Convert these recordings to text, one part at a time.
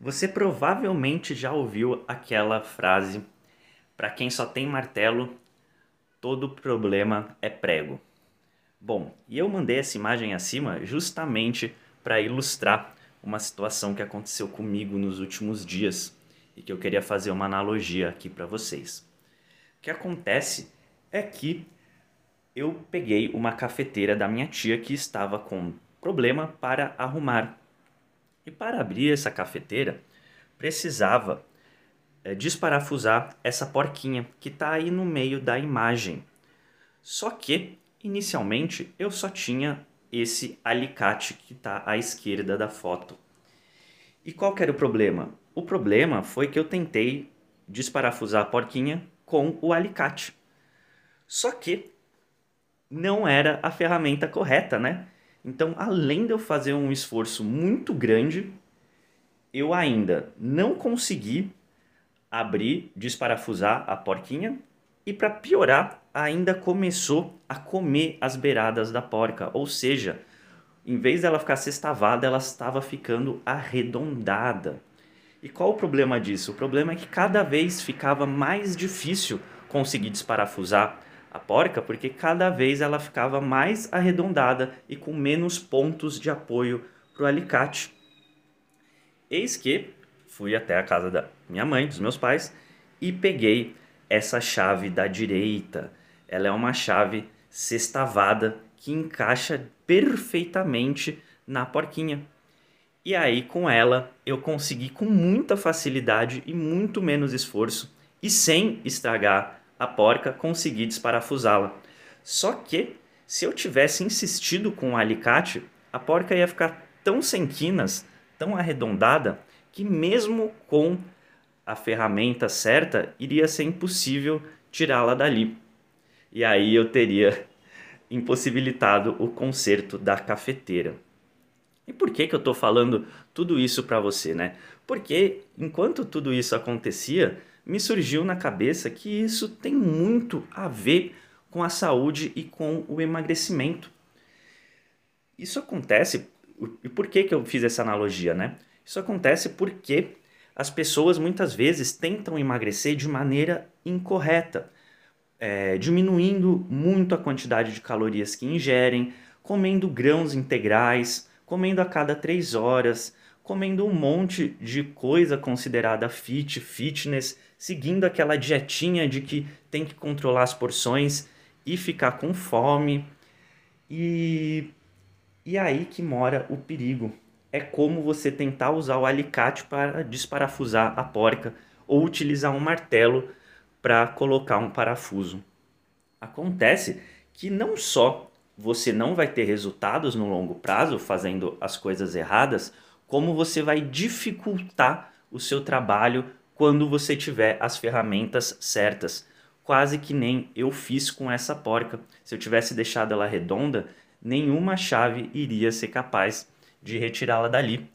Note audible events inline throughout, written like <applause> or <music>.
Você provavelmente já ouviu aquela frase: para quem só tem martelo, todo problema é prego. Bom, e eu mandei essa imagem acima justamente para ilustrar uma situação que aconteceu comigo nos últimos dias e que eu queria fazer uma analogia aqui para vocês. O que acontece é que eu peguei uma cafeteira da minha tia que estava com problema para arrumar e para abrir essa cafeteira, precisava é, desparafusar essa porquinha que está aí no meio da imagem. Só que, inicialmente, eu só tinha esse alicate que está à esquerda da foto. E qual era o problema? O problema foi que eu tentei desparafusar a porquinha com o alicate. Só que não era a ferramenta correta, né? Então, além de eu fazer um esforço muito grande, eu ainda não consegui abrir, desparafusar a porquinha e para piorar, ainda começou a comer as beiradas da porca, ou seja, em vez dela ficar sextavada, ela estava ficando arredondada. E qual o problema disso? O problema é que cada vez ficava mais difícil conseguir desparafusar a porca, porque cada vez ela ficava mais arredondada e com menos pontos de apoio para o alicate. Eis que fui até a casa da minha mãe, dos meus pais, e peguei essa chave da direita. Ela é uma chave sextavada que encaixa perfeitamente na porquinha. E aí, com ela, eu consegui com muita facilidade e muito menos esforço, e sem estragar a porca consegui desparafusá-la. Só que, se eu tivesse insistido com o alicate, a porca ia ficar tão sem quinas, tão arredondada, que mesmo com a ferramenta certa, iria ser impossível tirá-la dali. E aí eu teria <laughs> impossibilitado o conserto da cafeteira. E por que, que eu estou falando tudo isso para você, né? Porque enquanto tudo isso acontecia, me surgiu na cabeça que isso tem muito a ver com a saúde e com o emagrecimento. Isso acontece, e por que, que eu fiz essa analogia, né? Isso acontece porque as pessoas muitas vezes tentam emagrecer de maneira incorreta, é, diminuindo muito a quantidade de calorias que ingerem, comendo grãos integrais, comendo a cada três horas, comendo um monte de coisa considerada fit, fitness, seguindo aquela dietinha de que tem que controlar as porções e ficar com fome. E, e aí que mora o perigo. É como você tentar usar o alicate para desparafusar a porca ou utilizar um martelo para colocar um parafuso. Acontece que não só você não vai ter resultados no longo prazo fazendo as coisas erradas, como você vai dificultar o seu trabalho quando você tiver as ferramentas certas. Quase que nem eu fiz com essa porca. Se eu tivesse deixado ela redonda, nenhuma chave iria ser capaz de retirá-la dali.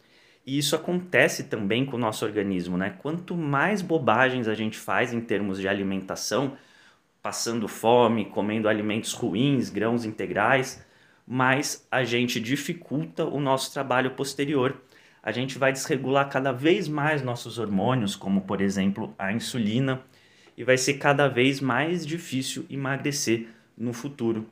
E isso acontece também com o nosso organismo, né? Quanto mais bobagens a gente faz em termos de alimentação, passando fome, comendo alimentos ruins, grãos integrais, mais a gente dificulta o nosso trabalho posterior a gente vai desregular cada vez mais nossos hormônios, como por exemplo a insulina, e vai ser cada vez mais difícil emagrecer no futuro.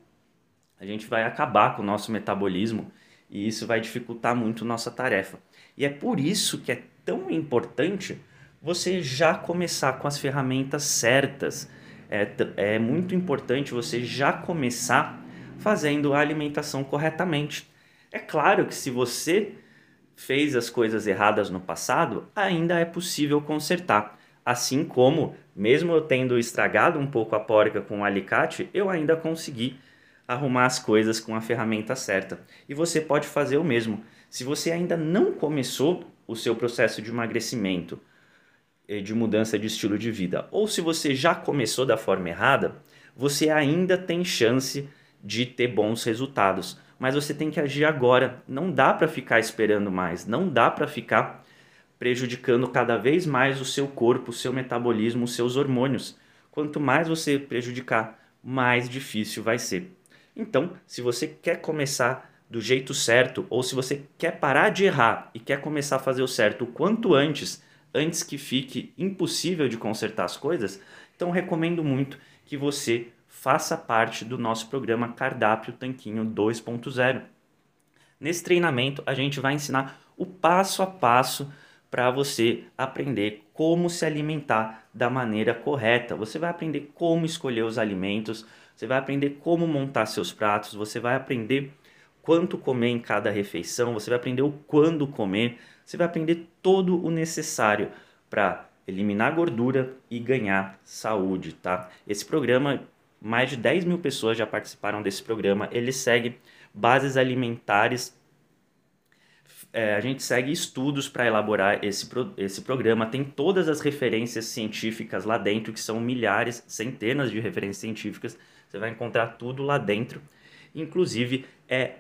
A gente vai acabar com o nosso metabolismo e isso vai dificultar muito nossa tarefa. E é por isso que é tão importante você já começar com as ferramentas certas. É, é muito importante você já começar fazendo a alimentação corretamente. É claro que se você fez as coisas erradas no passado, ainda é possível consertar. Assim como, mesmo eu tendo estragado um pouco a porca com o alicate, eu ainda consegui arrumar as coisas com a ferramenta certa. E você pode fazer o mesmo. Se você ainda não começou o seu processo de emagrecimento, de mudança de estilo de vida, ou se você já começou da forma errada, você ainda tem chance de ter bons resultados mas você tem que agir agora. Não dá para ficar esperando mais, não dá para ficar prejudicando cada vez mais o seu corpo, o seu metabolismo, os seus hormônios. Quanto mais você prejudicar, mais difícil vai ser. Então, se você quer começar do jeito certo, ou se você quer parar de errar e quer começar a fazer o certo o quanto antes, antes que fique impossível de consertar as coisas, então recomendo muito que você faça parte do nosso programa Cardápio Tanquinho 2.0. Nesse treinamento, a gente vai ensinar o passo a passo para você aprender como se alimentar da maneira correta. Você vai aprender como escolher os alimentos, você vai aprender como montar seus pratos, você vai aprender quanto comer em cada refeição, você vai aprender o quando comer, você vai aprender todo o necessário para eliminar gordura e ganhar saúde, tá? Esse programa, mais de 10 mil pessoas já participaram desse programa, ele segue bases alimentares é, a gente segue estudos para elaborar esse, pro, esse programa. Tem todas as referências científicas lá dentro, que são milhares, centenas de referências científicas. Você vai encontrar tudo lá dentro. Inclusive, é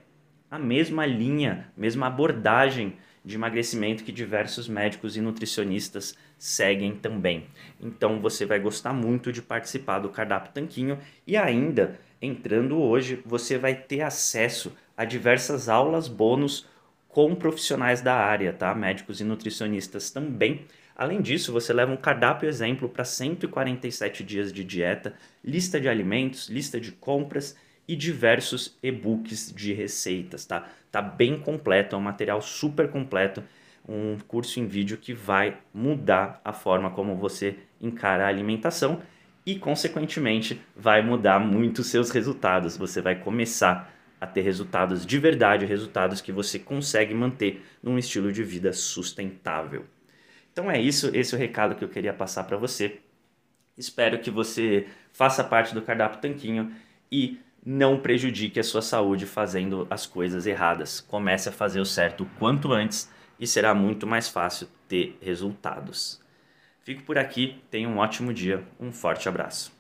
a mesma linha, mesma abordagem de emagrecimento que diversos médicos e nutricionistas seguem também. Então você vai gostar muito de participar do cardápio Tanquinho e ainda entrando hoje você vai ter acesso a diversas aulas bônus com profissionais da área, tá? Médicos e nutricionistas também. Além disso, você leva um cardápio exemplo para 147 dias de dieta, lista de alimentos, lista de compras e diversos e-books de receitas, tá? Tá bem completo, é um material super completo, um curso em vídeo que vai mudar a forma como você encara a alimentação e, consequentemente, vai mudar muito os seus resultados. Você vai começar a ter resultados de verdade, resultados que você consegue manter num estilo de vida sustentável. Então é isso, esse é o recado que eu queria passar para você. Espero que você faça parte do cardápio Tanquinho e não prejudique a sua saúde fazendo as coisas erradas. Comece a fazer o certo quanto antes e será muito mais fácil ter resultados. Fico por aqui, tenha um ótimo dia, um forte abraço.